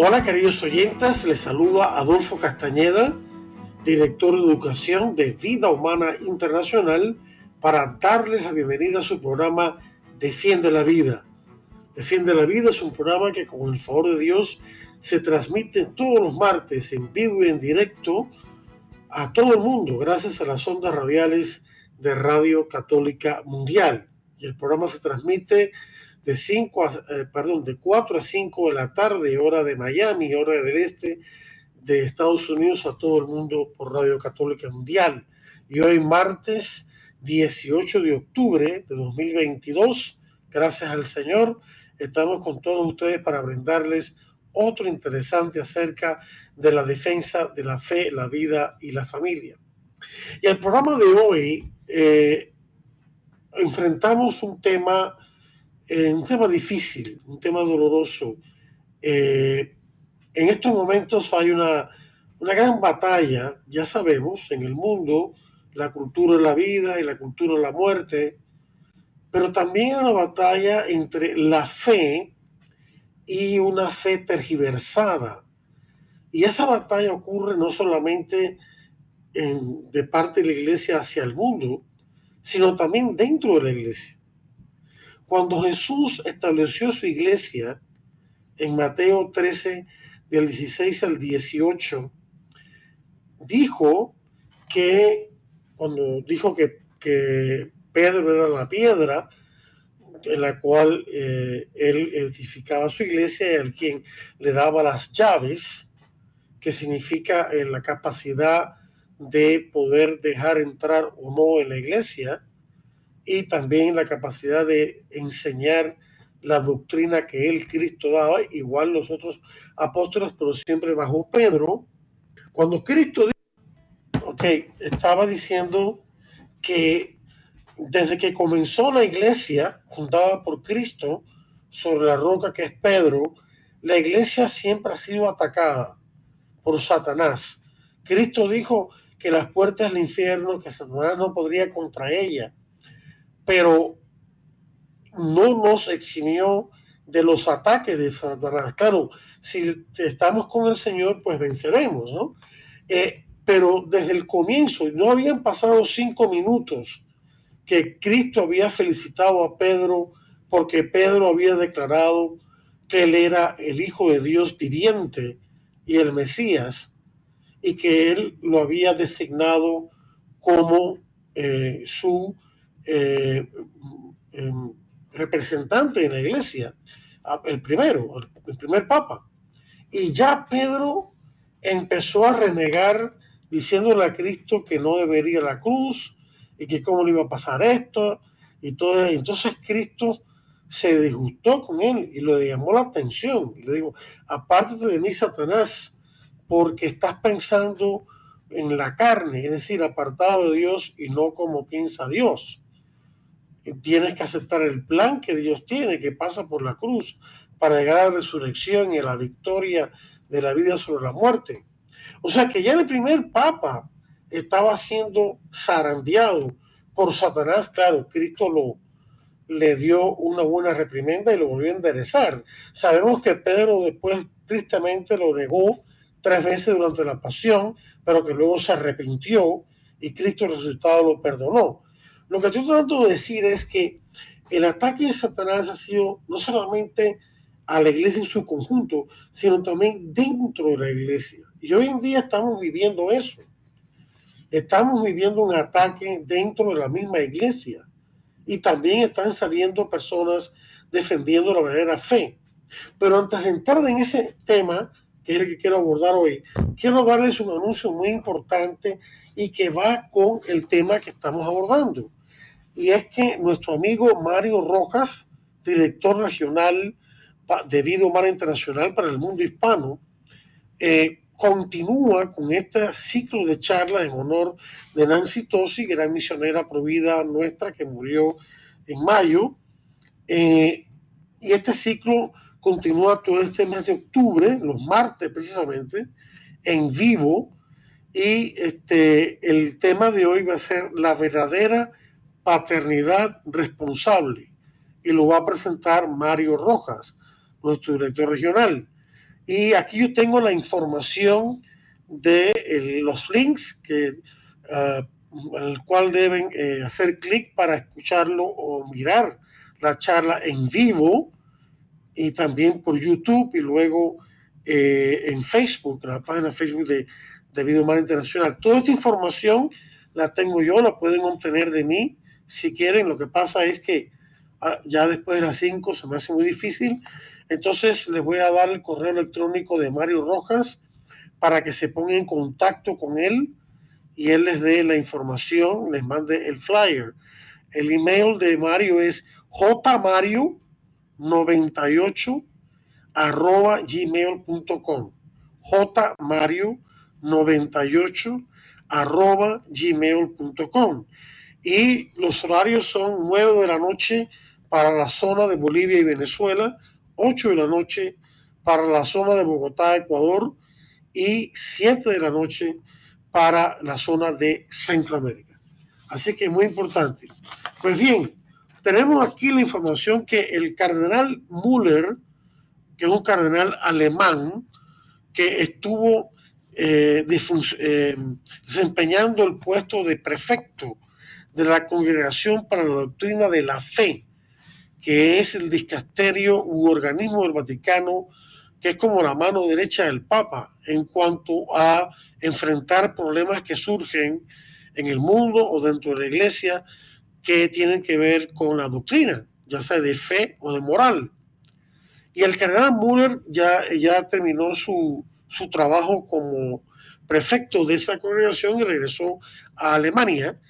Hola queridos oyentes, les saluda Adolfo Castañeda, director de educación de Vida Humana Internacional, para darles la bienvenida a su programa Defiende la Vida. Defiende la Vida es un programa que con el favor de Dios se transmite todos los martes en vivo y en directo a todo el mundo gracias a las ondas radiales de Radio Católica Mundial. Y el programa se transmite de 5 a, eh, perdón, de 4 a 5 de la tarde, hora de Miami, hora del este de Estados Unidos a todo el mundo por Radio Católica Mundial. Y hoy martes 18 de octubre de 2022, gracias al Señor, estamos con todos ustedes para brindarles otro interesante acerca de la defensa de la fe, la vida y la familia. Y el programa de hoy eh, enfrentamos un tema eh, un tema difícil, un tema doloroso. Eh, en estos momentos hay una, una gran batalla, ya sabemos, en el mundo, la cultura de la vida y la cultura de la muerte, pero también hay una batalla entre la fe y una fe tergiversada. Y esa batalla ocurre no solamente en, de parte de la iglesia hacia el mundo, sino también dentro de la iglesia. Cuando Jesús estableció su iglesia en Mateo 13, del 16 al 18, dijo que, cuando dijo que, Pedro era la piedra en la cual eh, él edificaba su iglesia y al quien le daba las llaves, que significa eh, la capacidad de poder dejar entrar o no en la iglesia, y también la capacidad de enseñar la doctrina que él, Cristo, daba, igual los otros apóstoles, pero siempre bajo Pedro. Cuando Cristo ok, estaba diciendo que desde que comenzó la iglesia fundada por Cristo sobre la roca que es Pedro, la iglesia siempre ha sido atacada por Satanás. Cristo dijo que las puertas del infierno, que Satanás no podría contra ella pero no nos eximió de los ataques de Satanás. Claro, si estamos con el Señor, pues venceremos, ¿no? Eh, pero desde el comienzo, no habían pasado cinco minutos que Cristo había felicitado a Pedro porque Pedro había declarado que él era el Hijo de Dios viviente y el Mesías, y que él lo había designado como eh, su eh, em, representante en la iglesia, el primero, el primer papa. Y ya Pedro empezó a renegar diciéndole a Cristo que no debería la cruz y que cómo le iba a pasar esto y todo. Entonces Cristo se disgustó con él y le llamó la atención y le dijo, apártate de mí, Satanás, porque estás pensando en la carne, es decir, apartado de Dios y no como piensa Dios tienes que aceptar el plan que Dios tiene, que pasa por la cruz, para llegar a la resurrección y a la victoria de la vida sobre la muerte. O sea que ya el primer papa estaba siendo zarandeado por Satanás, claro, Cristo lo le dio una buena reprimenda y lo volvió a enderezar. Sabemos que Pedro después tristemente lo negó tres veces durante la pasión, pero que luego se arrepintió y Cristo resucitado lo perdonó. Lo que estoy tratando de decir es que el ataque de Satanás ha sido no solamente a la iglesia en su conjunto, sino también dentro de la iglesia. Y hoy en día estamos viviendo eso. Estamos viviendo un ataque dentro de la misma iglesia. Y también están saliendo personas defendiendo la verdadera fe. Pero antes de entrar en ese tema, que es el que quiero abordar hoy, quiero darles un anuncio muy importante y que va con el tema que estamos abordando y es que nuestro amigo Mario Rojas, director regional de Vida Humana Internacional para el mundo hispano, eh, continúa con este ciclo de charlas en honor de Nancy Tosi, gran misionera provida nuestra que murió en mayo. Eh, y este ciclo continúa todo este mes de octubre, los martes precisamente, en vivo. Y este, el tema de hoy va a ser la verdadera paternidad responsable. Y lo va a presentar Mario Rojas, nuestro director regional. Y aquí yo tengo la información de los links que, uh, al cual deben eh, hacer clic para escucharlo o mirar la charla en vivo y también por YouTube y luego eh, en Facebook, en la página Facebook de, de Video Mar Internacional. Toda esta información la tengo yo, la pueden obtener de mí si quieren. Lo que pasa es que ah, ya después de las 5 se me hace muy difícil entonces les voy a dar el correo electrónico de Mario Rojas para que se pongan en contacto con él y él les dé la información, les mande el flyer. El email de Mario es jmario98 arroba gmail.com jmario98 arroba gmail.com y los horarios son 9 de la noche para la zona de Bolivia y Venezuela, 8 de la noche para la zona de Bogotá, Ecuador, y 7 de la noche para la zona de Centroamérica. Así que muy importante. Pues bien, tenemos aquí la información que el cardenal Müller, que es un cardenal alemán, que estuvo eh, eh, desempeñando el puesto de prefecto de la Congregación para la Doctrina de la Fe que es el discasterio u organismo del Vaticano, que es como la mano derecha del Papa en cuanto a enfrentar problemas que surgen en el mundo o dentro de la iglesia que tienen que ver con la doctrina, ya sea de fe o de moral. Y el cardenal Müller ya, ya terminó su, su trabajo como prefecto de esta congregación y regresó a Alemania,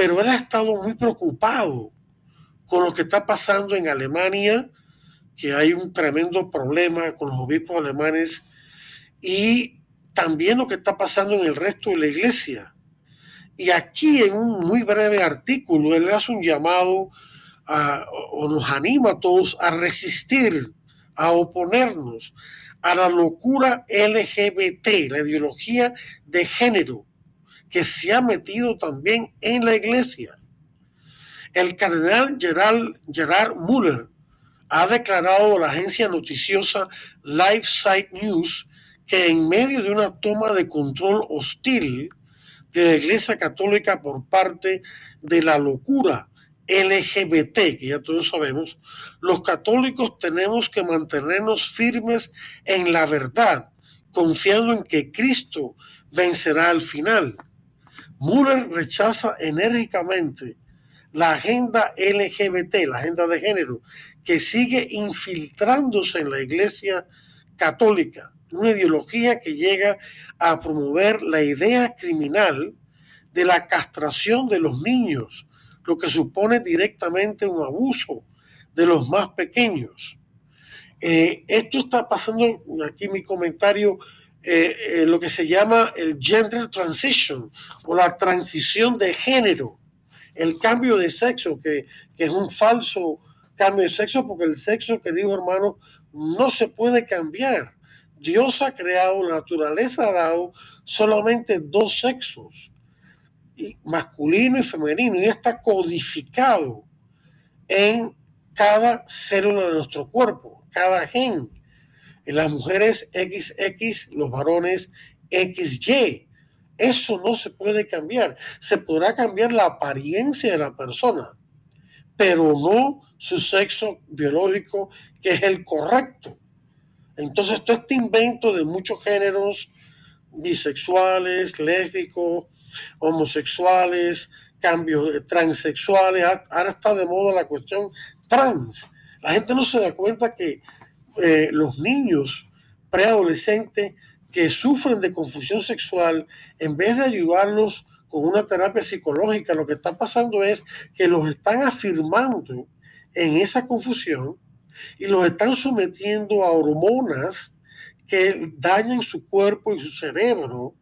pero él ha estado muy preocupado con lo que está pasando en Alemania, que hay un tremendo problema con los obispos alemanes, y también lo que está pasando en el resto de la iglesia. Y aquí en un muy breve artículo, él hace un llamado o nos anima a todos a resistir, a oponernos a la locura LGBT, la ideología de género, que se ha metido también en la iglesia. El cardenal Gerard, Gerard Muller ha declarado a la agencia noticiosa LifeSite News que en medio de una toma de control hostil de la Iglesia Católica por parte de la locura LGBT, que ya todos sabemos, los católicos tenemos que mantenernos firmes en la verdad, confiando en que Cristo vencerá al final. Muller rechaza enérgicamente la agenda LGBT, la agenda de género, que sigue infiltrándose en la Iglesia Católica, una ideología que llega a promover la idea criminal de la castración de los niños, lo que supone directamente un abuso de los más pequeños. Eh, esto está pasando, aquí mi comentario, eh, eh, lo que se llama el gender transition o la transición de género el cambio de sexo, que, es un falso cambio de sexo, porque el sexo, querido hermano, no se puede cambiar. Dios ha creado, la naturaleza ha dado solamente dos sexos, masculino y femenino, y está codificado en cada célula de nuestro cuerpo, cada gen. En las mujeres XX, los varones XY. Eso no se puede cambiar. Se podrá cambiar la apariencia de la persona, pero no su sexo biológico, que es el correcto. Entonces, todo este invento de muchos géneros, bisexuales, lésbicos, homosexuales, cambios transexuales, ahora está de moda la cuestión trans. La gente no se da cuenta que eh, los niños preadolescentes que sufren de confusión sexual, en vez de ayudarlos con una terapia psicológica, lo que está pasando es que los están afirmando en esa confusión y los están sometiendo a hormonas que dañan su cuerpo y su cerebro.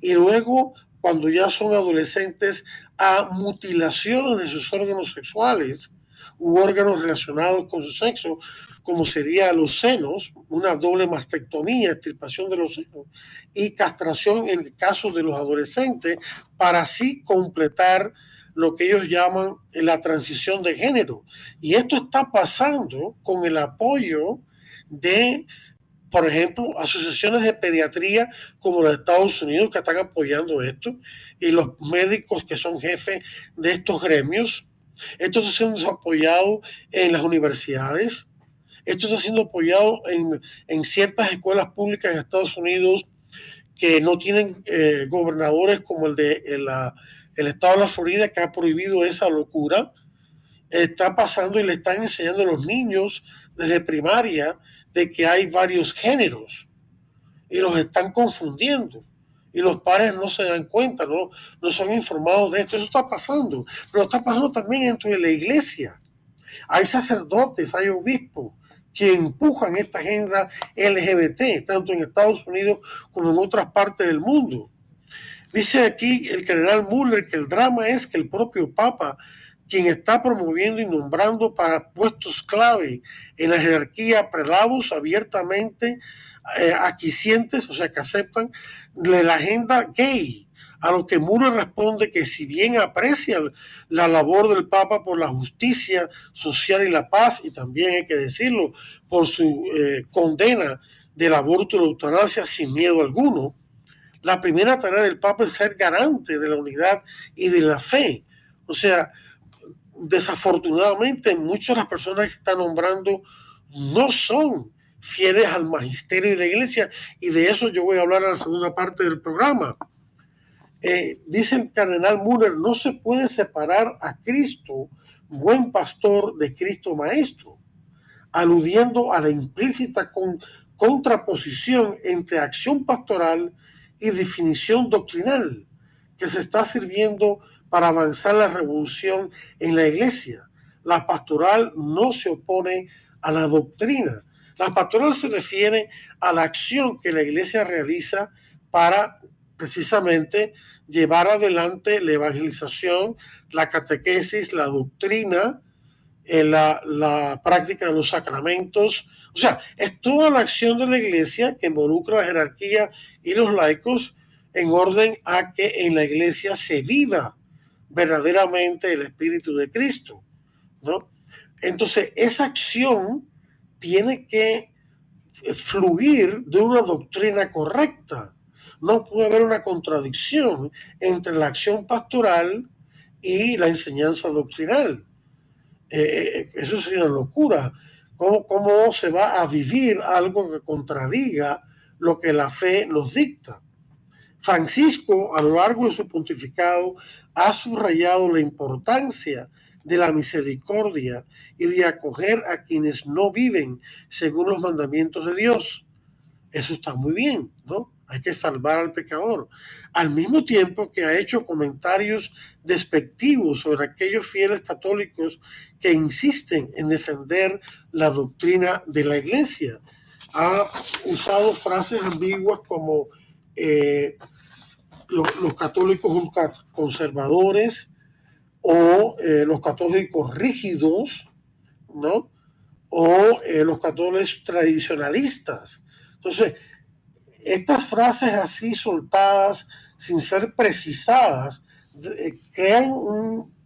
Y luego cuando ya son adolescentes a mutilaciones de sus órganos sexuales u órganos relacionados con su sexo, como sería los senos, una doble mastectomía, extirpación de los senos, y castración en el caso de los adolescentes, para así completar lo que ellos llaman la transición de género. Y esto está pasando con el apoyo de, por ejemplo, asociaciones de pediatría como los Estados Unidos que están apoyando esto, y los médicos que son jefes de estos gremios. Esto está siendo apoyado en las universidades, esto está siendo apoyado en, ciertas escuelas públicas en Estados Unidos que no tienen eh, gobernadores como el de el estado de la Florida que ha prohibido esa locura. Está pasando y le están enseñando a los niños desde primaria de que hay varios géneros y los están confundiendo y los padres no se dan cuenta, no, no son informados de esto. Eso está pasando, pero está pasando también dentro de la iglesia. Hay sacerdotes, hay obispos que empujan esta agenda LGBT, tanto en Estados Unidos como en otras partes del mundo. Dice aquí el general Muller que el drama es que el propio Papa, quien está promoviendo y nombrando para puestos clave en la jerarquía prelados abiertamente eh, o sea, que aceptan la agenda gay, a lo que Muro responde que si bien aprecia la labor del Papa por la justicia social y la paz, y también hay que decirlo, por su eh, condena del aborto y la eutanasia sin miedo alguno, la primera tarea del Papa es ser garante de la unidad y de la fe. O sea, desafortunadamente muchas de las personas que están nombrando no son fieles al magisterio de la iglesia y de eso yo voy a hablar en la segunda parte del programa. Eh, dice el cardenal Müller, no se puede separar a Cristo, buen pastor, de Cristo maestro, aludiendo a la implícita contraposición entre acción pastoral y definición doctrinal que se está sirviendo para avanzar la revolución en la iglesia. La pastoral no se opone a la doctrina. La pastoral se refiere a la acción que la iglesia realiza para precisamente llevar adelante la evangelización, la catequesis, la doctrina, eh, la, la, práctica de los sacramentos. O sea, es toda la acción de la iglesia que involucra la jerarquía y los laicos en orden a que en la iglesia se viva verdaderamente el Espíritu de Cristo. ¿no? Entonces, esa acción tiene que fluir de una doctrina correcta no puede haber una contradicción entre la acción pastoral y la enseñanza doctrinal. Eh, eh, eso sería una locura. ¿Cómo, ¿Cómo se va a vivir algo que contradiga lo que la fe nos dicta? Francisco, a lo largo de su pontificado, ha subrayado la importancia de la misericordia y de acoger a quienes no viven según los mandamientos de Dios. Eso está muy bien, ¿no? Hay que salvar al pecador, al mismo tiempo que ha hecho comentarios despectivos sobre aquellos fieles católicos que insisten en defender la doctrina de la iglesia. Ha usado frases ambiguas como eh, los, católicos conservadores o eh, los católicos rígidos, ¿no? O eh, los católicos tradicionalistas. Entonces, estas frases así soltadas, sin ser precisadas, eh, crean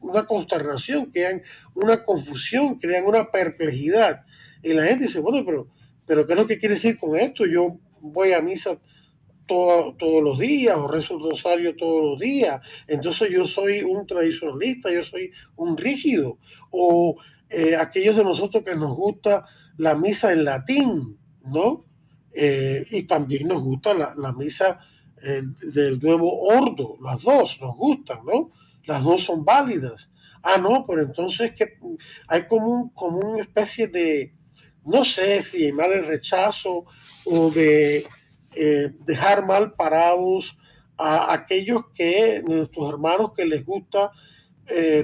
una consternación, crean una confusión, crean una perplejidad. Y la gente dice, bueno, pero, pero ¿qué es lo que quiere decir con esto? Yo voy a misa todos los días o rezo el rosario todos los días. Entonces yo soy un tradicionalista, yo soy un rígido. O eh, aquellos de nosotros que nos gusta la misa en latín, ¿no? Eh, y también nos gusta la, misa eh, del nuevo ordo, las dos nos gustan, ¿no? Las dos son válidas. Ah, no, pero entonces que hay como, como una especie de, no sé si mal el rechazo o de eh, dejar mal parados a aquellos que, nuestros hermanos que les gusta,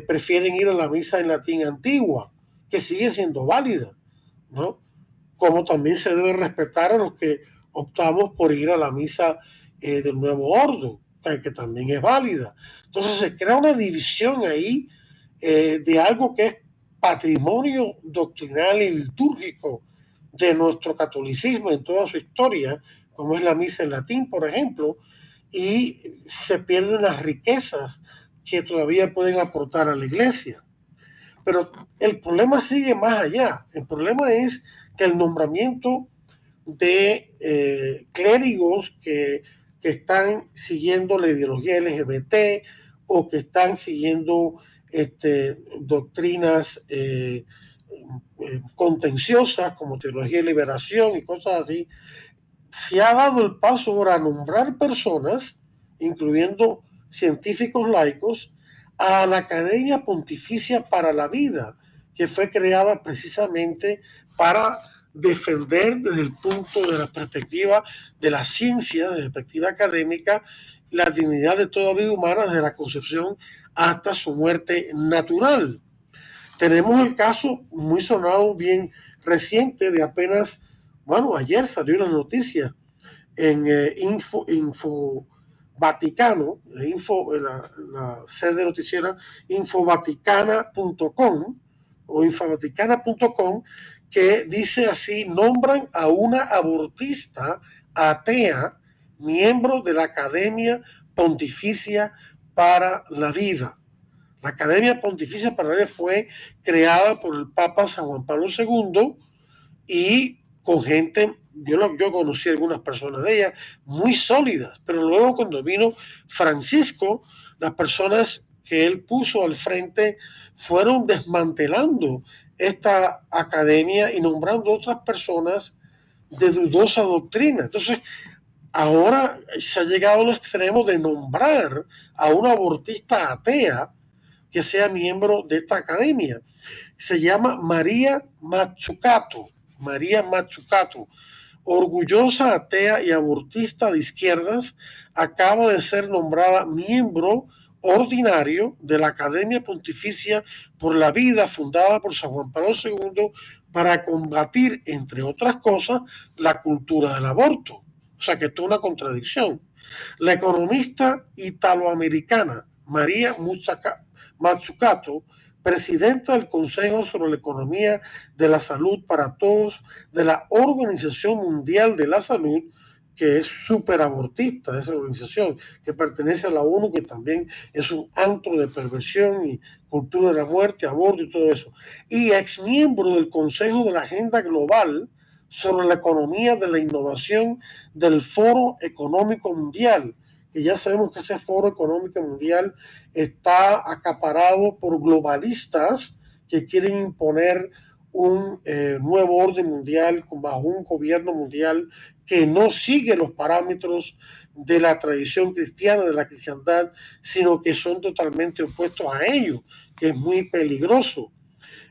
prefieren ir a la misa en latín antigua, que sigue siendo válida, ¿no? Como también se debe respetar a los que optamos por ir a la misa eh, del nuevo orden, que también es válida. Entonces se crea una división ahí eh, de algo que es patrimonio doctrinal y litúrgico de nuestro catolicismo en toda su historia, como es la misa en latín, por ejemplo, y se pierden las riquezas que todavía pueden aportar a la iglesia. Pero el problema sigue más allá. El problema es que el nombramiento de eh, clérigos que, están siguiendo la ideología LGBT o que están siguiendo este, doctrinas eh, eh, contenciosas como teología de liberación y cosas así, se ha dado el paso ahora a nombrar personas, incluyendo científicos laicos, a la Academia Pontificia para la Vida, que fue creada precisamente para defender desde el punto de la perspectiva de la ciencia, de la perspectiva académica, la dignidad de toda vida humana desde la concepción hasta su muerte natural. Tenemos el caso muy sonado, bien reciente, de apenas, bueno, ayer salió una noticia en eh, Info, Vaticano, info, la, la sede noticiera infovaticana.com o infovaticana.com, que dice así, nombran a una abortista atea, miembro de la Academia Pontificia para la Vida. La Academia Pontificia para la Vida fue creada por el Papa San Juan Pablo II y con gente yo, yo conocí algunas personas de ella muy sólidas, pero luego cuando vino Francisco, las personas que él puso al frente fueron desmantelando esta academia y nombrando otras personas de dudosa doctrina. Entonces, ahora se ha llegado al extremo de nombrar a una abortista atea que sea miembro de esta academia. Se llama María Matsukato. María Matsukato orgullosa atea y abortista de izquierdas, acaba de ser nombrada miembro ordinario de la Academia Pontificia por la Vida fundada por San Juan Pablo II para combatir, entre otras cosas, la cultura del aborto. O sea que esto es una contradicción. La economista italoamericana María Matsukato presidenta del Consejo sobre la Economía de la Salud para Todos de la Organización Mundial de la Salud, que es súper abortista, esa organización, que pertenece a la ONU, que también es un antro de perversión y cultura de la muerte, aborto y todo eso. Y ex miembro del Consejo de la Agenda Global sobre la Economía de la Innovación del Foro Económico Mundial, que ya sabemos que ese foro económico mundial está acaparado por globalistas que quieren imponer un eh, nuevo orden mundial bajo un gobierno mundial que no sigue los parámetros de la tradición cristiana, de la cristiandad, sino que son totalmente opuestos a ello, que es muy peligroso.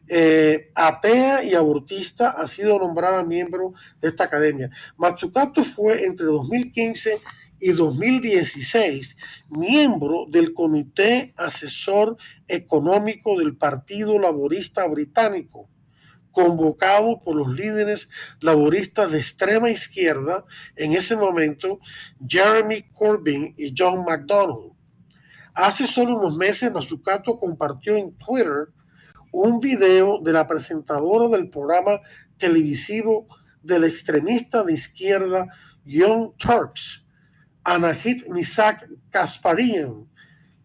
Eh, atea y abortista ha sido nombrada miembro de esta academia. Matsukato fue entre 2015 y 2016 miembro del Comité Asesor Económico del Partido Laborista Británico, convocado por los líderes laboristas de extrema izquierda, en ese momento Jeremy Corbyn y John McDonnell. Hace solo unos meses, Mazzucato compartió en Twitter un video de la presentadora del programa televisivo del extremista de izquierda Young Turks, Anahit Misak Kasparian,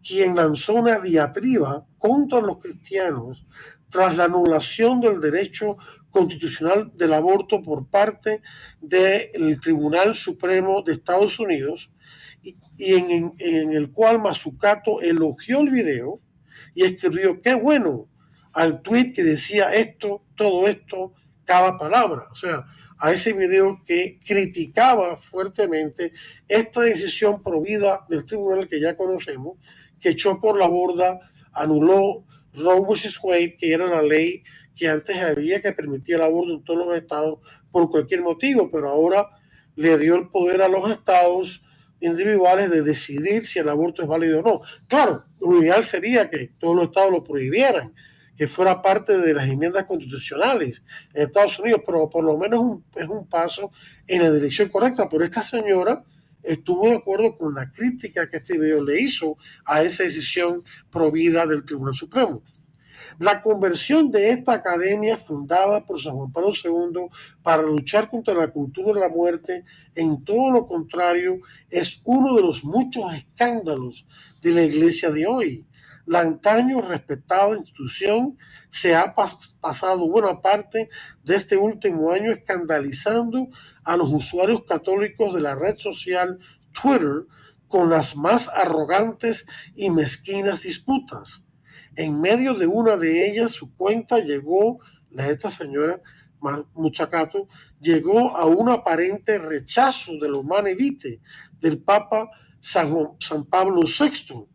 quien lanzó una diatriba contra los cristianos tras la anulación del derecho constitucional del aborto por parte del Tribunal Supremo de Estados Unidos, y, en, el cual Mazucato elogió el video y escribió, qué bueno, al tweet que decía esto, todo esto, cada palabra. O sea, a ese video que criticaba fuertemente esta decisión provida del tribunal que ya conocemos, que echó por la borda, anuló Roe vs. Wade, que era la ley que antes había que permitía el aborto en todos los estados por cualquier motivo, pero ahora le dio el poder a los estados individuales de decidir si el aborto es válido o no. Claro, lo ideal sería que todos los estados lo prohibieran, que fuera parte de las enmiendas constitucionales en Estados Unidos, pero por lo menos es un paso en la dirección correcta. Pero esta señora estuvo de acuerdo con la crítica que este video le hizo a esa decisión provida del Tribunal Supremo. La conversión de esta academia fundada por San Juan Pablo II para luchar contra la cultura de la muerte, en todo lo contrario, es uno de los muchos escándalos de la iglesia de hoy. La antaño respetada institución se ha pasado buena parte de este último año escandalizando a los usuarios católicos de la red social Twitter con las más arrogantes y mezquinas disputas. En medio de una de ellas, su cuenta llegó, la de esta señora Muchacato, llegó a un aparente rechazo de lo manevite del Papa San, San Pablo VI,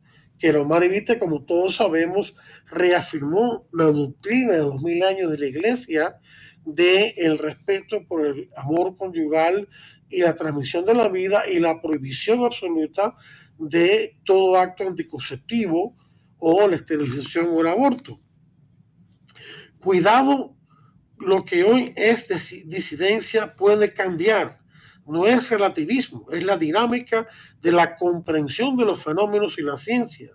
que lo manevite, como todos sabemos, reafirmó la doctrina de dos mil años de la Iglesia de el respeto por el amor conyugal y la transmisión de la vida y la prohibición absoluta de todo acto anticonceptivo o la esterilización o el aborto. Cuidado, lo que hoy es disidencia puede cambiar. No es relativismo, es la dinámica de la comprensión de los fenómenos y la ciencia.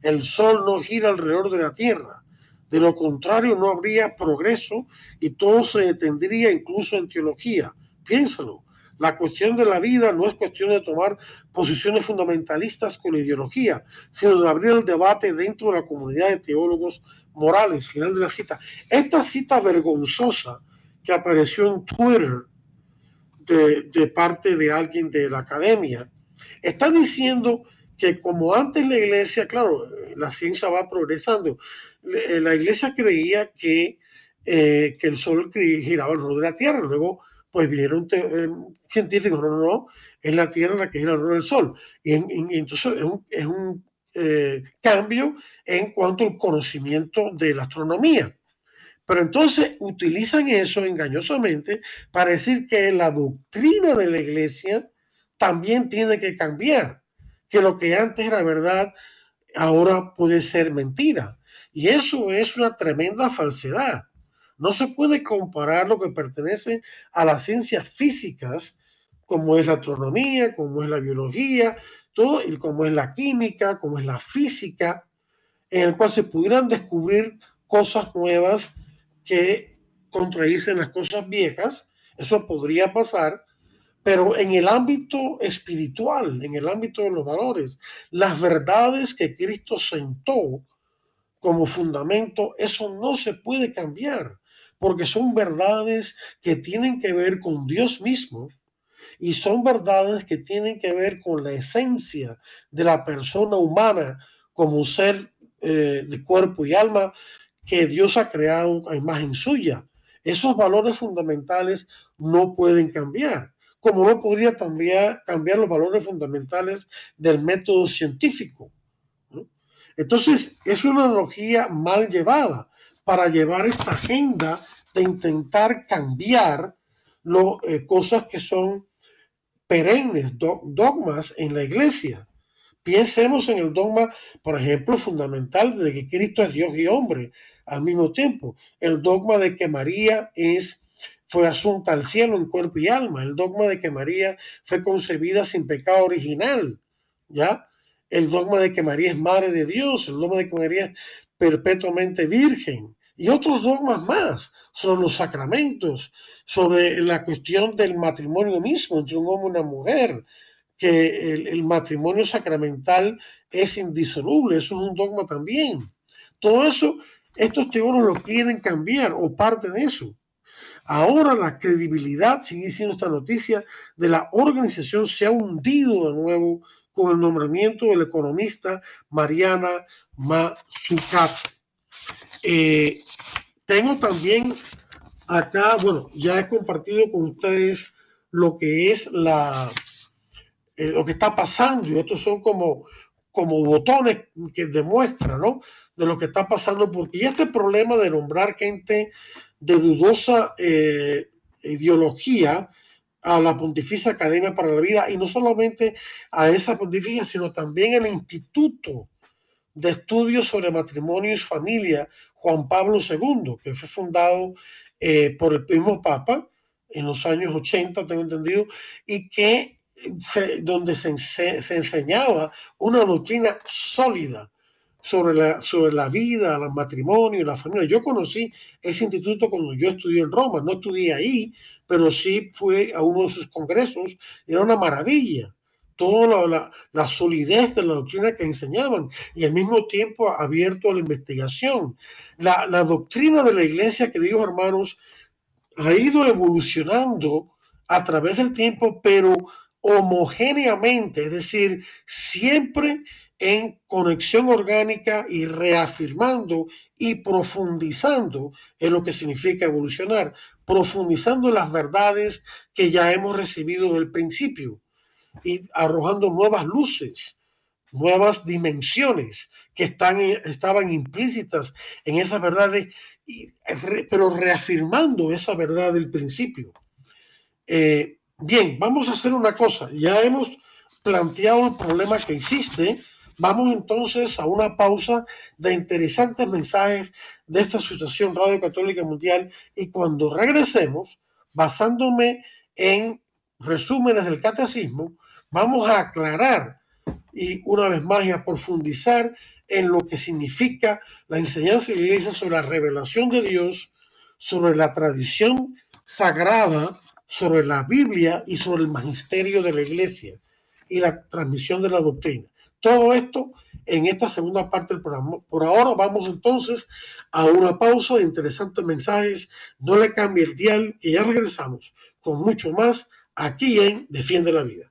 El sol no gira alrededor de la Tierra. De lo contrario, no habría progreso y todo se detendría incluso en teología. Piénsalo. La cuestión de la vida no es cuestión de tomar posiciones fundamentalistas con ideología, sino de abrir el debate dentro de la comunidad de teólogos morales. Final de la cita. Esta cita vergonzosa que apareció en Twitter de, parte de alguien de la academia, está diciendo que como antes la iglesia, claro, la ciencia va progresando, la iglesia creía que, eh, que el sol giraba alrededor de la Tierra, luego pues vinieron eh, científicos, no, no, no, es la Tierra la que gira alrededor del Sol. Y, entonces es un, eh, cambio en cuanto al conocimiento de la astronomía. Pero entonces utilizan eso engañosamente para decir que la doctrina de la iglesia también tiene que cambiar, que lo que antes era verdad ahora puede ser mentira. Y eso es una tremenda falsedad. No se puede comparar lo que pertenece a las ciencias físicas, como es la astronomía, como es la biología, todo, y como es la química, como es la física, en el cual se pudieran descubrir cosas nuevas que contradicen las cosas viejas. Eso podría pasar, pero en el ámbito espiritual, en el ámbito de los valores, las verdades que Cristo sentó como fundamento, eso no se puede cambiar porque son verdades que tienen que ver con Dios mismo y son verdades que tienen que ver con la esencia de la persona humana como un ser eh, de cuerpo y alma que Dios ha creado a imagen suya. Esos valores fundamentales no pueden cambiar, como no podría cambiar, cambiar los valores fundamentales del método científico. Entonces, es una analogía mal llevada para llevar esta agenda de intentar cambiar lo, eh, cosas que son perennes, dogmas en la iglesia. Pensemos en el dogma, por ejemplo, fundamental de que Cristo es Dios y hombre al mismo tiempo. El dogma de que María es, fue asunta al cielo en cuerpo y alma. El dogma de que María fue concebida sin pecado original. ¿Ya? El dogma de que María es madre de Dios. El dogma de que María es perpetuamente virgen y otros dogmas más sobre los sacramentos, sobre la cuestión del matrimonio mismo entre un hombre y una mujer, que el, matrimonio sacramental es indisoluble, eso es un dogma también. Todo eso, estos teólogos lo quieren cambiar o parte de eso. Ahora la credibilidad, sigue siendo esta noticia, de la organización se ha hundido de nuevo con el nombramiento del economista Mariana Mazzucato. Eh, tengo también acá, bueno, ya he compartido con ustedes lo que es la, eh, lo que está pasando y estos son como, como botones que demuestran, ¿no? De lo que está pasando, porque este problema de nombrar gente de dudosa eh, ideología a la Pontificia Academia para la Vida y no solamente a esa pontificia, sino también el instituto de estudios sobre matrimonio y familia, Juan Pablo II, que fue fundado eh, por el mismo Papa en los años 80, tengo entendido, y que donde se, se, enseñaba una doctrina sólida sobre la, sobre la vida, el matrimonio, la familia. Yo conocí ese instituto cuando yo estudié en Roma, no estudié ahí, pero sí fui a uno de sus congresos, era una maravilla toda la, la, solidez de la doctrina que enseñaban y al mismo tiempo abierto a la investigación. La, la doctrina de la iglesia, queridos hermanos, ha ido evolucionando a través del tiempo, pero homogéneamente, es decir, siempre en conexión orgánica y reafirmando y profundizando en lo que significa evolucionar, profundizando las verdades que ya hemos recibido del principio y arrojando nuevas luces, nuevas dimensiones que están, estaban implícitas en esas verdades, pero reafirmando esa verdad del principio. Eh, bien, vamos a hacer una cosa. Ya hemos planteado el problema que existe. Vamos entonces a una pausa de interesantes mensajes de esta Asociación Radio Católica Mundial y cuando regresemos, basándome en resúmenes del catecismo, vamos a aclarar y una vez más y a profundizar en lo que significa la enseñanza de la iglesia sobre la revelación de Dios, sobre la tradición sagrada, sobre la Biblia y sobre el magisterio de la iglesia y la transmisión de la doctrina. Todo esto en esta segunda parte del programa. Por ahora vamos entonces a una pausa de interesantes mensajes. No le cambie el dial y ya regresamos con mucho más aquí en Defiende la Vida.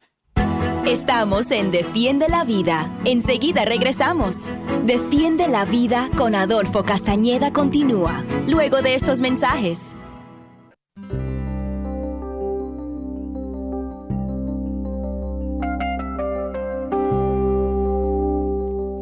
Estamos en Defiende la Vida. Enseguida regresamos. Defiende la Vida con Adolfo Castañeda continúa, luego de estos mensajes.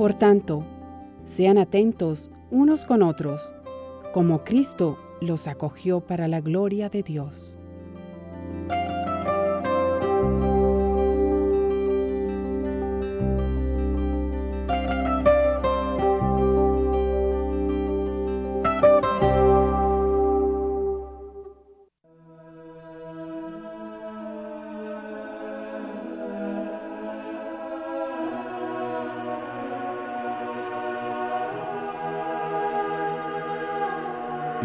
Por tanto, sean atentos unos con otros, como Cristo los acogió para la gloria de Dios.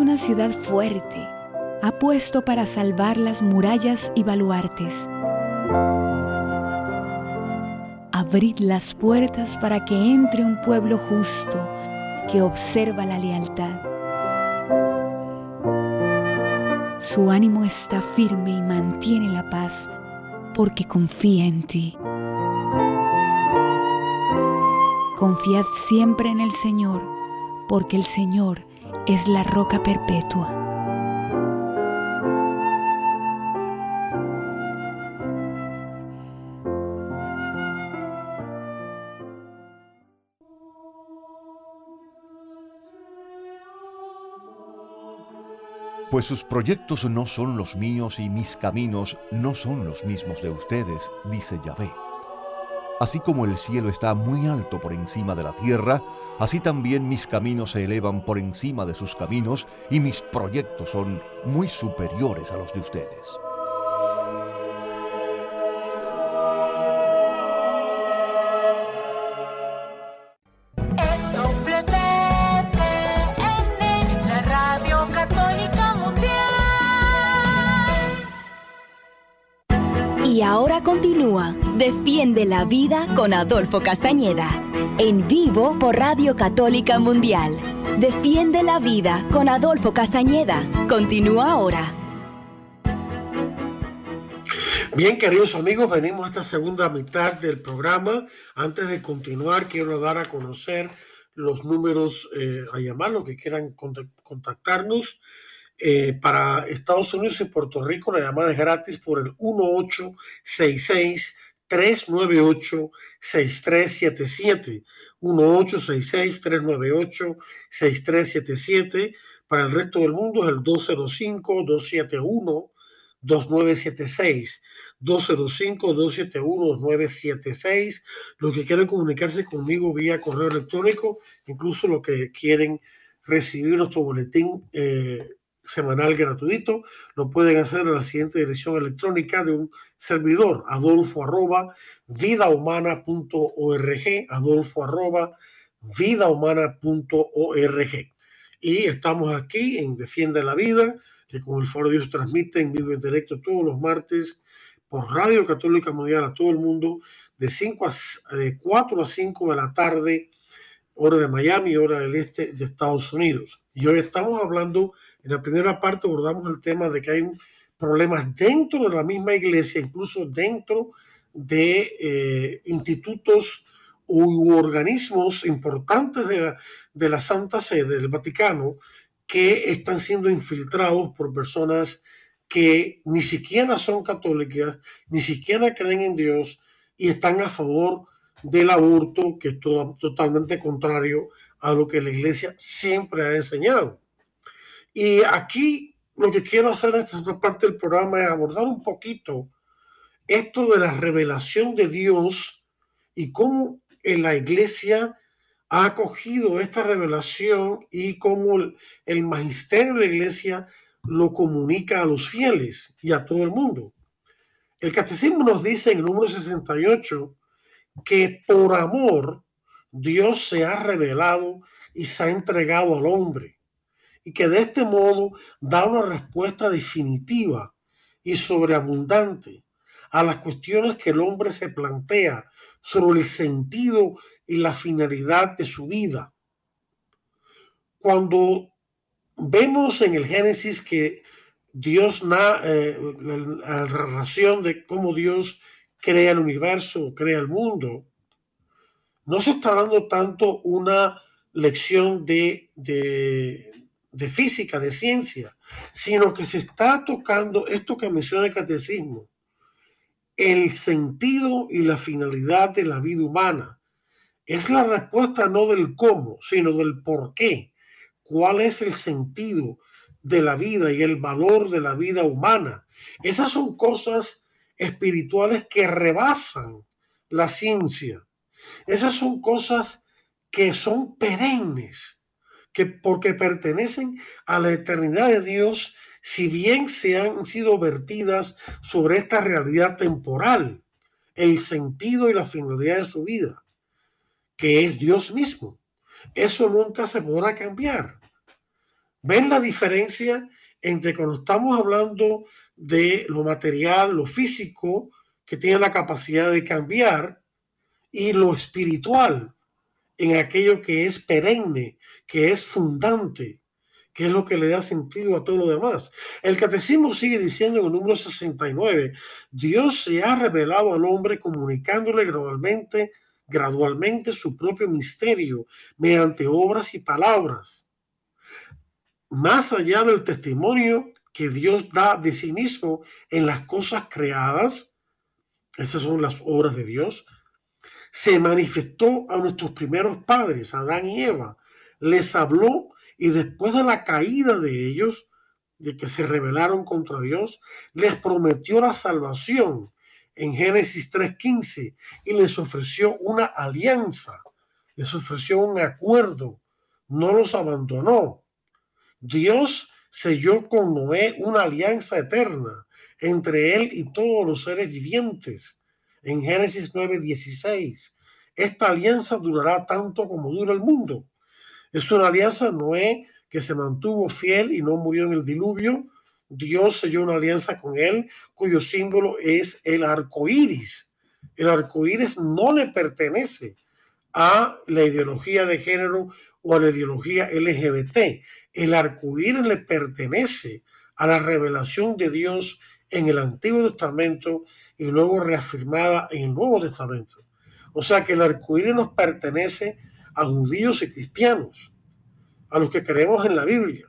Una ciudad fuerte, apuesto para salvar las murallas y baluartes. Abrid las puertas para que entre un pueblo justo que observa la lealtad. Su ánimo está firme y mantiene la paz porque confía en ti. Confiad siempre en el Señor, porque el Señor es la roca perpetua. Pues sus proyectos no son los míos y mis caminos no son los mismos de ustedes, dice Yahvé. Así como el cielo está muy alto por encima de la tierra, así también mis caminos se elevan por encima de sus caminos y mis proyectos son muy superiores a los de ustedes. Defiende la Vida con Adolfo Castañeda. En vivo por Radio Católica Mundial. Defiende la Vida con Adolfo Castañeda. Continúa ahora. Bien, queridos amigos, venimos a esta segunda mitad del programa. Antes de continuar, quiero dar a conocer los números eh, a llamar, los que quieran contactarnos. Eh, para Estados Unidos y Puerto Rico la llamada es gratis por el 1866 398 6377 1866 398 6377 para el resto del mundo es el 205 271 2976 205 271 2976 los que quieren comunicarse conmigo vía correo electrónico incluso los que quieren recibir nuestro boletín eh, semanal gratuito. Lo pueden hacer en la siguiente dirección electrónica de un servidor, adolfo arroba vidahumana.org, adolfo arroba vidahumana.org. Y estamos aquí en Defiende la Vida, que con el Foro de Dios transmite en vivo en directo todos los martes por Radio Católica Mundial a todo el mundo, de, 5 a, de 4 a 5 de la tarde, hora de Miami, hora del este de Estados Unidos. Y hoy estamos hablando en la primera parte abordamos el tema de que hay problemas dentro de la misma iglesia, incluso dentro de eh, institutos u organismos importantes de la, de la Santa Sede del Vaticano que están siendo infiltrados por personas que ni siquiera son católicas, ni siquiera creen en Dios y están a favor del aborto, que es totalmente contrario a lo que la iglesia siempre ha enseñado. Y aquí lo que quiero hacer en esta parte del programa es abordar un poquito esto de la revelación de Dios y cómo en la iglesia ha acogido esta revelación y cómo el, magisterio de la iglesia lo comunica a los fieles y a todo el mundo. El catecismo nos dice en el número 68 que por amor Dios se ha revelado y se ha entregado al hombre y que de este modo da una respuesta definitiva y sobreabundante a las cuestiones que el hombre se plantea sobre el sentido y la finalidad de su vida. Cuando vemos en el Génesis que Dios, eh, la relación de cómo Dios crea el universo, crea el mundo, no se está dando tanto una lección de física, de ciencia, sino que se está tocando esto que menciona el catecismo, el sentido y la finalidad de la vida humana. Es la respuesta no del cómo, sino del por qué. ¿Cuál es el sentido de la vida y el valor de la vida humana? Esas son cosas espirituales que rebasan la ciencia. Esas son cosas que son perennes que porque pertenecen a la eternidad de Dios, si bien se han sido vertidas sobre esta realidad temporal, el sentido y la finalidad de su vida, que es Dios mismo. Eso nunca se podrá cambiar. ¿Ven la diferencia entre cuando estamos hablando de lo material, lo físico, que tiene la capacidad de cambiar, y lo espiritual, en aquello que es perenne, que es fundante, que es lo que le da sentido a todo lo demás. El catecismo sigue diciendo en el número 69, Dios se ha revelado al hombre comunicándole gradualmente, gradualmente su propio misterio mediante obras y palabras. Más allá del testimonio que Dios da de sí mismo en las cosas creadas, esas son las obras de Dios, se manifestó a nuestros primeros padres, Adán y Eva, les habló y después de la caída de ellos, de que se rebelaron contra Dios, les prometió la salvación en Génesis 3.15 y les ofreció una alianza, les ofreció un acuerdo, no los abandonó. Dios selló con Noé una alianza eterna entre él y todos los seres vivientes en Génesis 9:16. Esta alianza durará tanto como dura el mundo. Es una alianza, Noé, que se mantuvo fiel y no murió en el diluvio. Dios selló una alianza con él, cuyo símbolo es el arco iris. El arco iris no le pertenece a la ideología de género o a la ideología LGBT. El arco iris le pertenece a la revelación de Dios en el Antiguo Testamento y luego reafirmada en el Nuevo Testamento. O sea que el arcoíris nos pertenece a judíos y cristianos, a los que creemos en la Biblia,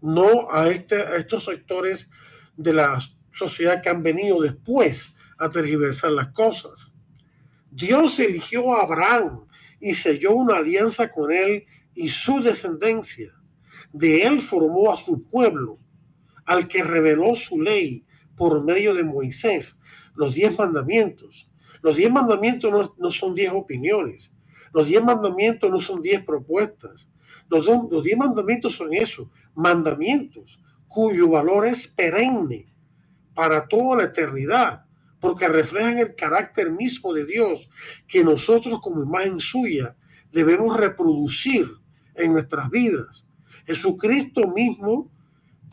no a, este, a estos sectores de la sociedad que han venido después a tergiversar las cosas. Dios eligió a Abraham y selló una alianza con él y su descendencia. De él formó a su pueblo, al que reveló su ley por medio de Moisés, los diez mandamientos. Los diez mandamientos no, son diez opiniones. Los diez mandamientos no son diez propuestas. Los, los diez mandamientos son eso, mandamientos cuyo valor es perenne para toda la eternidad, porque reflejan el carácter mismo de Dios que nosotros como imagen suya debemos reproducir en nuestras vidas. Jesucristo mismo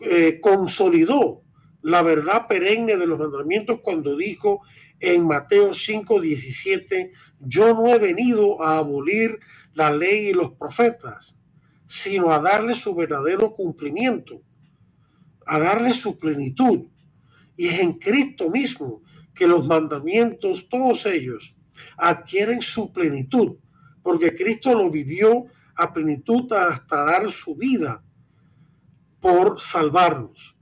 eh, consolidó la verdad perenne de los mandamientos cuando dijo en Mateo 5, 17, yo no he venido a abolir la ley y los profetas, sino a darle su verdadero cumplimiento, a darle su plenitud. Y es en Cristo mismo que los mandamientos, todos ellos, adquieren su plenitud, porque Cristo lo vivió a plenitud hasta dar su vida por salvarnos.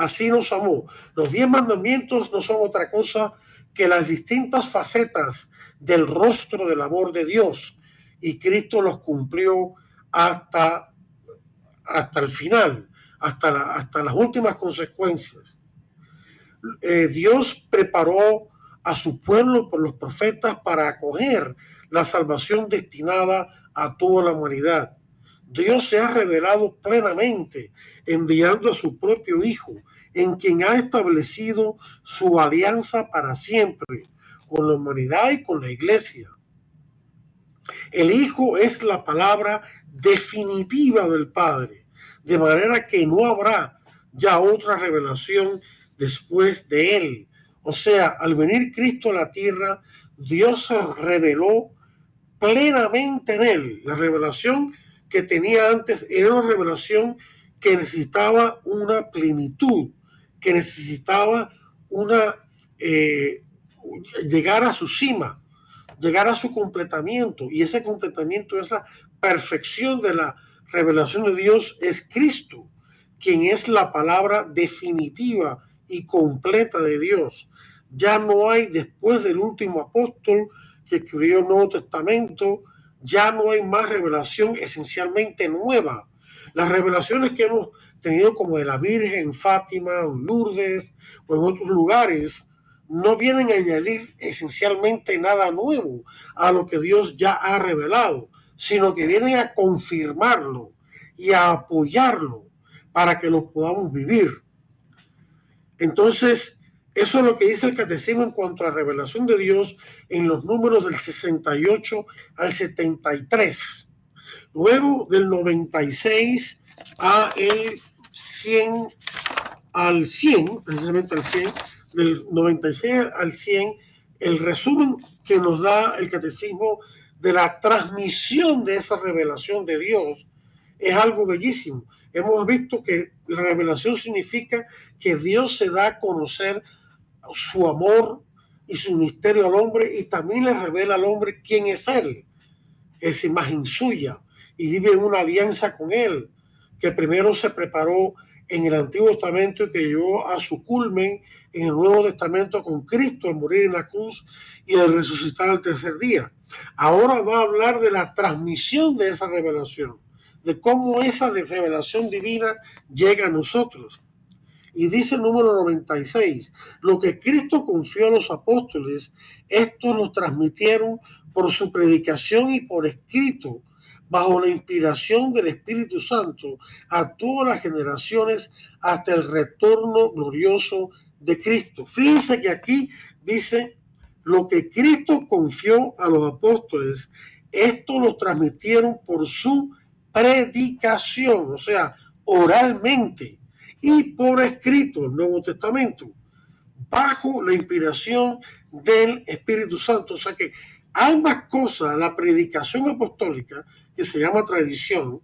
Así nos amó. Los diez mandamientos no son otra cosa que las distintas facetas del rostro del amor de Dios. Y Cristo los cumplió hasta, hasta el final, hasta, hasta las últimas consecuencias. Eh, Dios preparó a su pueblo por los profetas para acoger la salvación destinada a toda la humanidad. Dios se ha revelado plenamente enviando a su propio Hijo en quien ha establecido su alianza para siempre con la humanidad y con la iglesia. El Hijo es la palabra definitiva del Padre, de manera que no habrá ya otra revelación después de él. O sea, al venir Cristo a la tierra, Dios se reveló plenamente en él. La revelación que tenía antes era una revelación que necesitaba una plenitud, que necesitaba una eh, llegar a su cima, llegar a su completamiento. Y ese completamiento, esa perfección de la revelación de Dios es Cristo, quien es la palabra definitiva y completa de Dios. Ya no hay, después del último apóstol que escribió el Nuevo Testamento, ya no hay más revelación esencialmente nueva. Las revelaciones que hemos tenido como de la Virgen Fátima Lourdes o en otros lugares, no vienen a añadir esencialmente nada nuevo a lo que Dios ya ha revelado, sino que vienen a confirmarlo y a apoyarlo para que lo podamos vivir. Entonces, eso es lo que dice el catecismo en cuanto a la revelación de Dios en los números del 68 al 73. Luego del 96 a el 100 al 100, precisamente al 100, del 96 al 100, el resumen que nos da el catecismo de la transmisión de esa revelación de Dios es algo bellísimo. Hemos visto que la revelación significa que Dios se da a conocer su amor y su misterio al hombre y también le revela al hombre quién es Él, es imagen suya y vive una alianza con Él, que primero se preparó en el Antiguo Testamento y que llegó a su culmen en el Nuevo Testamento con Cristo al morir en la cruz y al resucitar al tercer día. Ahora va a hablar de la transmisión de esa revelación, de cómo esa revelación divina llega a nosotros. Y dice el número 96, lo que Cristo confió a los apóstoles, estos lo transmitieron por su predicación y por escrito, bajo la inspiración del Espíritu Santo, a todas las generaciones hasta el retorno glorioso de Cristo. Fíjense que aquí dice, lo que Cristo confió a los apóstoles, esto lo transmitieron por su predicación, o sea, oralmente y por escrito, el Nuevo Testamento, bajo la inspiración del Espíritu Santo. O sea que ambas cosas, la predicación apostólica, que se llama tradición,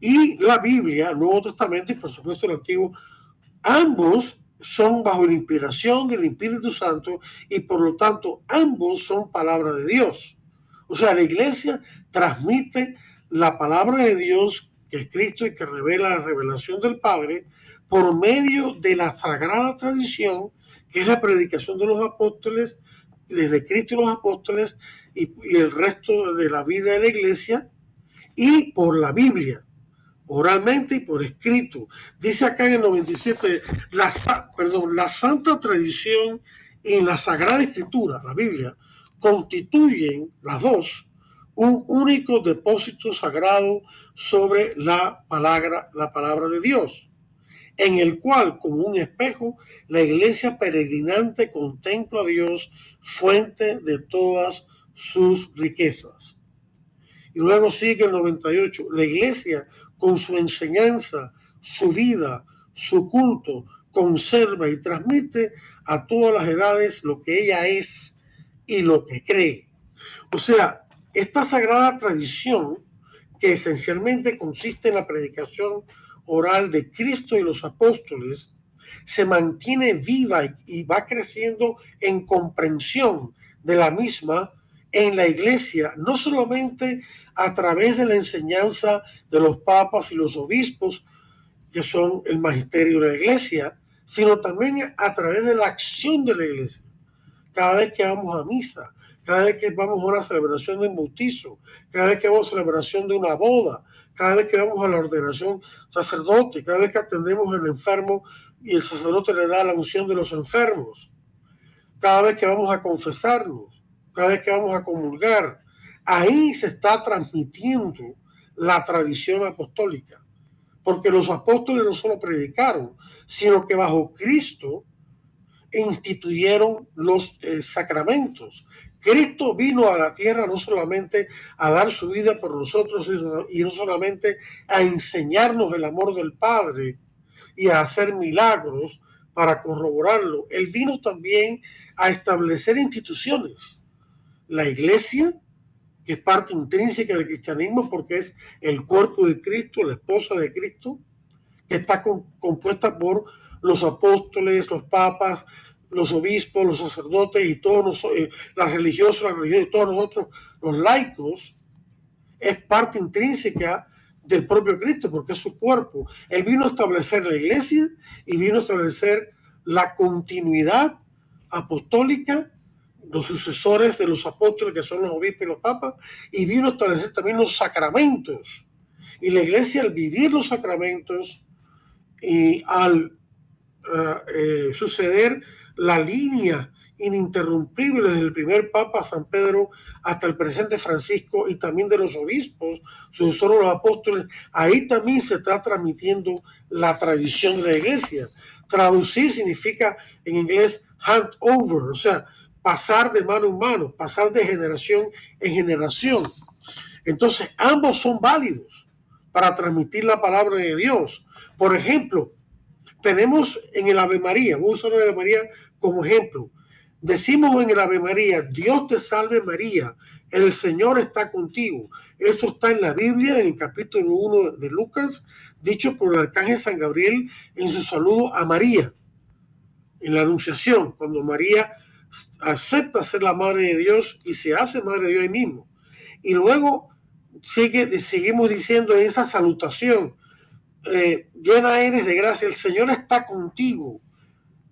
y la Biblia, el Nuevo Testamento y por supuesto el Antiguo, ambos son bajo la inspiración del Espíritu Santo y por lo tanto ambos son palabra de Dios. O sea, la iglesia transmite la palabra de Dios que es Cristo y que revela la revelación del Padre por medio de la sagrada tradición que es la predicación de los apóstoles, desde Cristo y los apóstoles y, el resto de la vida de la iglesia, y por la Biblia, oralmente y por escrito. Dice acá en el 97, la, perdón, la santa tradición y la sagrada escritura, la Biblia, constituyen las dos un único depósito sagrado sobre la palabra, la palabra de Dios, en el cual, como un espejo, la iglesia peregrinante contempla a Dios, fuente de todas sus riquezas. Y luego sigue el 98, la iglesia con su enseñanza, su vida, su culto, conserva y transmite a todas las edades lo que ella es y lo que cree. O sea, esta sagrada tradición, que esencialmente consiste en la predicación oral de Cristo y los apóstoles, se mantiene viva y va creciendo en comprensión de la misma en la iglesia, no solamente a través de la enseñanza de los papas y los obispos, que son el magisterio de la iglesia, sino también a través de la acción de la iglesia. Cada vez que vamos a misa, cada vez que vamos a una celebración de un bautizo, cada vez que vamos a celebración de una boda, cada vez que vamos a la ordenación sacerdote, cada vez que atendemos al enfermo y el sacerdote le da la unción de los enfermos, cada vez que vamos a confesarnos, cada vez que vamos a comulgar, ahí se está transmitiendo la tradición apostólica. Porque los apóstoles no solo predicaron, sino que bajo Cristo instituyeron los eh, sacramentos, Cristo vino a la tierra no solamente a dar su vida por nosotros y no solamente a enseñarnos el amor del Padre y a hacer milagros para corroborarlo. Él vino también a establecer instituciones. La iglesia, que es parte intrínseca del cristianismo porque es el cuerpo de Cristo, la esposa de Cristo, que está compuesta por los apóstoles, los papas, los obispos, los sacerdotes y todos nosotros, eh, las religiosas, las religiosas y todos nosotros, los laicos, es parte intrínseca del propio Cristo, porque es su cuerpo. Él vino a establecer la iglesia y vino a establecer la continuidad apostólica, los sucesores de los apóstoles que son los obispos y los papas, y vino a establecer también los sacramentos. Y la iglesia al vivir los sacramentos y al eh, eh, suceder la línea ininterrumpible desde el primer Papa San Pedro hasta el presente Francisco y también de los obispos, solo los apóstoles, ahí también se está transmitiendo la tradición de la iglesia. Traducir significa en inglés hand over, o sea, pasar de mano en mano, pasar de generación en generación. Entonces, ambos son válidos. para transmitir la palabra de Dios. Por ejemplo, tenemos en el Ave María, voy a usar el Ave María como ejemplo. Decimos en el Ave María, Dios te salve María, el Señor está contigo. Esto está en la Biblia, en el capítulo 1 de Lucas, dicho por el arcángel San Gabriel en su saludo a María, en la Anunciación, cuando María acepta ser la madre de Dios y se hace madre de Dios ahí mismo. Y luego sigue, seguimos diciendo en esa salutación, eh, llena eres de gracia, el Señor está contigo.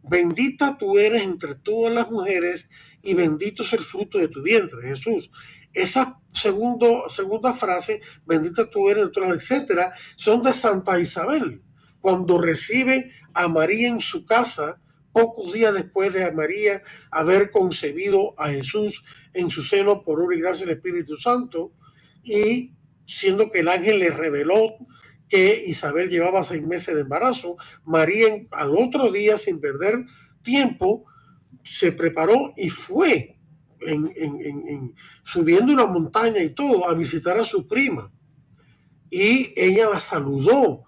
Bendita tú eres entre todas las mujeres y bendito es el fruto de tu vientre, Jesús. Esa segundo, segunda frase, bendita tú eres, etcétera, son de Santa Isabel, cuando recibe a María en su casa, pocos días después de María haber concebido a Jesús en su seno por obra y gracia del Espíritu Santo, y siendo que el ángel le reveló que Isabel llevaba seis meses de embarazo, María al otro día, sin perder tiempo, se preparó y fue en, subiendo una montaña y todo a visitar a su prima. Y ella la saludó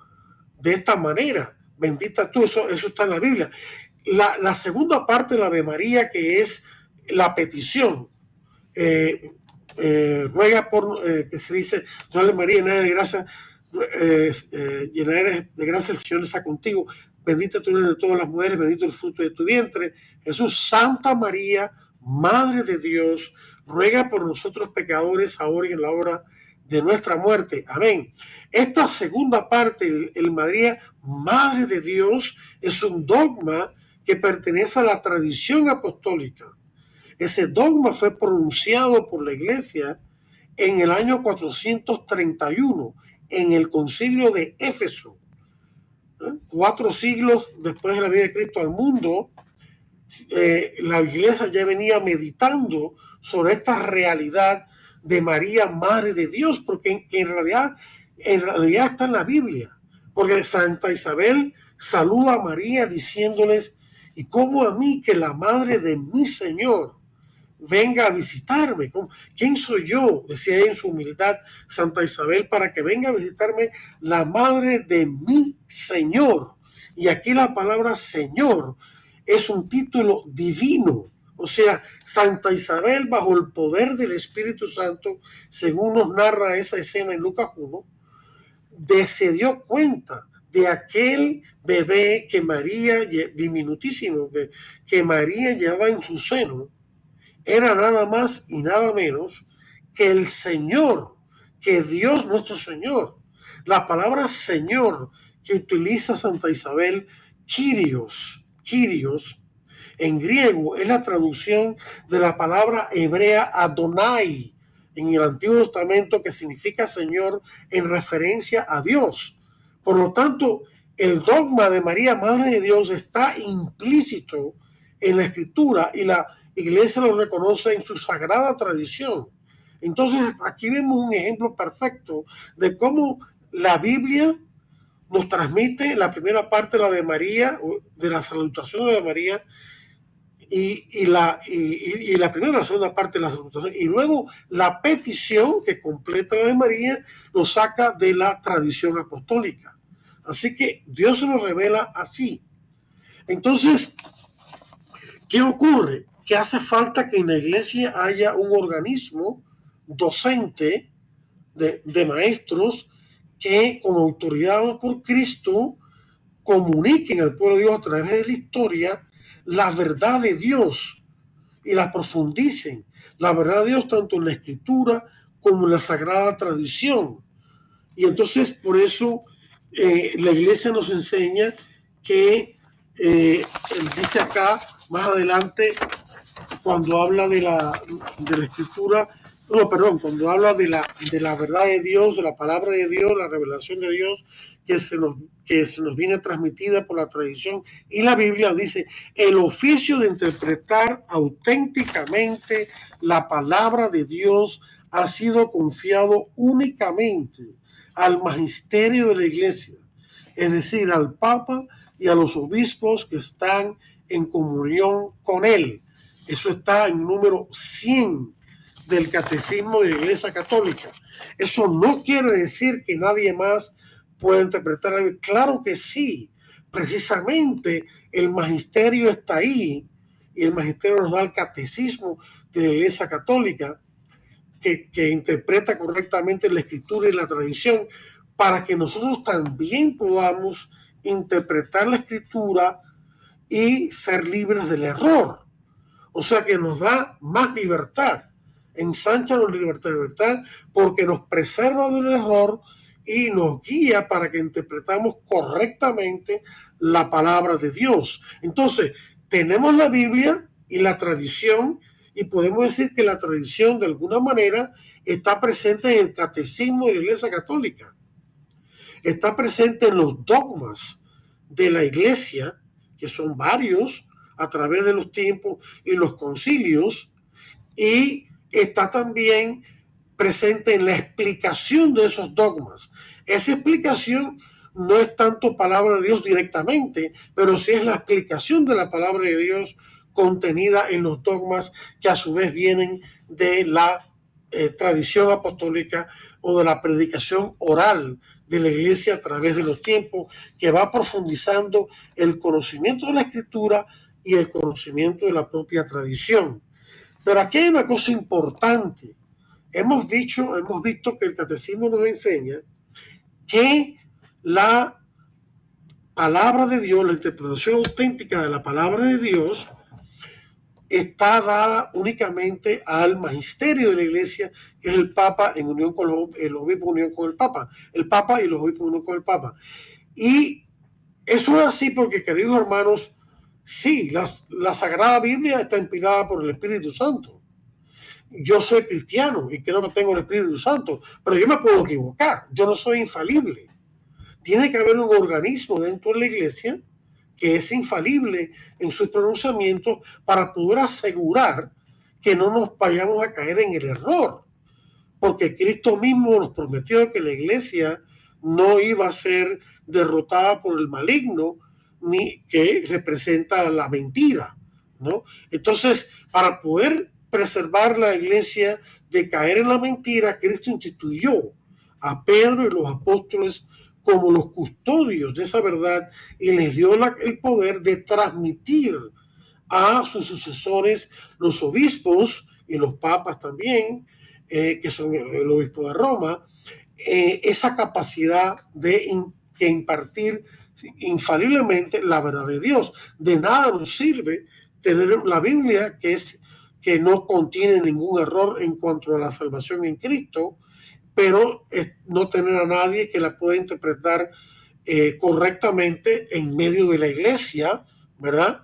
de esta manera. Bendita tú, eso, eso está en la Biblia. La, segunda parte de la Ave María, que es la petición, eh, eh, ruega por, eh, que se dice, María, llena de gracia, llena de gracia, el Señor está contigo. Bendita tú eres de todas las mujeres, bendito el fruto de tu vientre. Jesús, Santa María, Madre de Dios, ruega por nosotros pecadores, ahora y en la hora de nuestra muerte. Amén. Esta segunda parte, el, el María, Madre de Dios, es un dogma que pertenece a la tradición apostólica. Ese dogma fue pronunciado por la iglesia en el año 431 en el concilio de Éfeso. ¿eh? Cuatro siglos después de la vida de Cristo al mundo, eh, la iglesia ya venía meditando sobre esta realidad de María, Madre de Dios, porque en, realidad, en realidad está en la Biblia. Porque Santa Isabel saluda a María diciéndoles, y como a mí que la madre de mi Señor venga a visitarme. ¿Quién soy yo? Decía en su humildad Santa Isabel, para que venga a visitarme la madre de mi Señor. Y aquí la palabra Señor es un título divino. O sea, Santa Isabel bajo el poder del Espíritu Santo, según nos narra esa escena en Lucas 1, se dio cuenta de aquel bebé que María, diminutísimo, que María llevaba en su seno, era nada más y nada menos que el Señor, que Dios nuestro Señor. La palabra Señor que utiliza Santa Isabel, Kyrios, Kyrios, en griego es la traducción de la palabra hebrea Adonai en el Antiguo Testamento que significa Señor en referencia a Dios. Por lo tanto, el dogma de María, Madre de Dios, está implícito en la escritura y la iglesia lo reconoce en su sagrada tradición. Entonces, aquí vemos un ejemplo perfecto de cómo la Biblia nos transmite la primera parte la de María, de la salutación de María, y, la, y, la primera y la segunda parte de la salutación. Y luego la petición que completa la de María lo saca de la tradición apostólica. Así que Dios se nos revela así. Entonces, ¿qué ocurre? que hace falta que en la iglesia haya un organismo docente de, maestros que como autoridad por Cristo comuniquen al pueblo de Dios a través de la historia la verdad de Dios y la profundicen. La verdad de Dios tanto en la escritura como en la sagrada tradición. Y entonces por eso eh, la iglesia nos enseña que, eh, dice acá más adelante, cuando habla de la, de la escritura, no, perdón, cuando habla de la, de la verdad de Dios, de la palabra de Dios, la revelación de Dios que se, nos, que se nos viene transmitida por la tradición y la Biblia, dice, el oficio de interpretar auténticamente la palabra de Dios ha sido confiado únicamente al magisterio de la iglesia, es decir, al Papa y a los obispos que están en comunión con él. Eso está en número 100 del Catecismo de la Iglesia Católica. Eso no quiere decir que nadie más pueda interpretar. Claro que sí. Precisamente el magisterio está ahí y el magisterio nos da el catecismo de la Iglesia Católica que, interpreta correctamente la escritura y la tradición para que nosotros también podamos interpretar la escritura y ser libres del error. O sea que nos da más libertad, ensancha la libertad, libertad, porque nos preserva del error y nos guía para que interpretamos correctamente la palabra de Dios. Entonces, tenemos la Biblia y la tradición y podemos decir que la tradición de alguna manera está presente en el catecismo de la Iglesia Católica. Está presente en los dogmas de la Iglesia, que son varios a través de los tiempos y los concilios, y está también presente en la explicación de esos dogmas. Esa explicación no es tanto palabra de Dios directamente, pero sí es la explicación de la palabra de Dios contenida en los dogmas que a su vez vienen de la eh, tradición apostólica o de la predicación oral de la iglesia a través de los tiempos, que va profundizando el conocimiento de la escritura y el conocimiento de la propia tradición. Pero aquí hay una cosa importante. Hemos dicho, hemos visto que el catecismo nos enseña que la palabra de Dios, la interpretación auténtica de la palabra de Dios, está dada únicamente al magisterio de la iglesia, que es el Papa en unión con los, el obispo en unión con el Papa, el Papa y los obispos en unión con el Papa. Y eso es así porque, queridos hermanos, sí, la Sagrada Biblia está inspirada por el Espíritu Santo. Yo soy cristiano y creo que tengo el Espíritu Santo, pero yo me puedo equivocar, yo no soy infalible. Tiene que haber un organismo dentro de la iglesia que es infalible en sus pronunciamientos para poder asegurar que no nos vayamos a caer en el error. Porque Cristo mismo nos prometió que la iglesia no iba a ser derrotada por el maligno, ni que representa la mentira, ¿no? Entonces, para poder preservar la iglesia de caer en la mentira, Cristo instituyó a Pedro y los apóstoles como los custodios de esa verdad y les dio el poder de transmitir a sus sucesores, los obispos y los papas también, eh, que son el, obispo de Roma, eh, esa capacidad de impartir infaliblemente la verdad de Dios. De nada nos sirve tener la Biblia que es que no contiene ningún error en cuanto a la salvación en Cristo, pero no tener a nadie que la pueda interpretar eh, correctamente en medio de la iglesia, ¿verdad?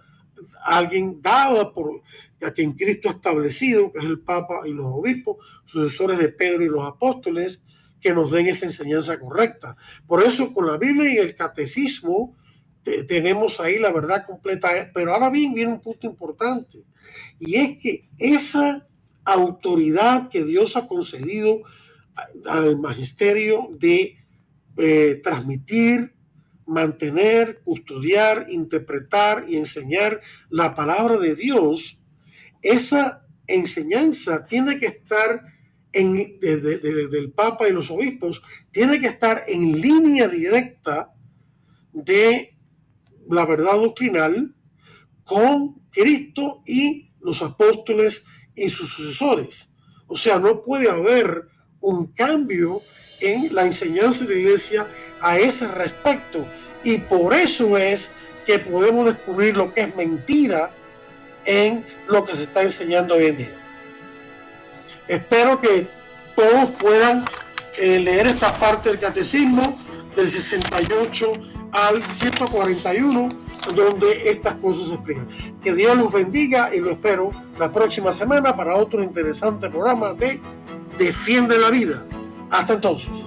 Alguien dado por a quien Cristo ha establecido, que es el Papa y los obispos, sucesores de Pedro y los apóstoles, que nos den esa enseñanza correcta. Por eso con la Biblia y el catecismo tenemos ahí la verdad completa. Pero ahora bien viene un punto importante, y es que esa autoridad que Dios ha concedido al magisterio de eh, transmitir, mantener, custodiar, interpretar y enseñar la palabra de Dios, esa enseñanza tiene que estar en, del Papa y los obispos, tiene que estar en línea directa de la verdad doctrinal con Cristo y los apóstoles y sus sucesores. O sea, no puede haber un cambio en la enseñanza de la iglesia a ese respecto. Y por eso es que podemos descubrir lo que es mentira en lo que se está enseñando hoy en día. Espero que todos puedan eh, leer esta parte del catecismo del 68 al 141, donde estas cosas se explican. Que Dios los bendiga y lo espero la próxima semana para otro interesante programa de Defiende la vida. Hasta entonces.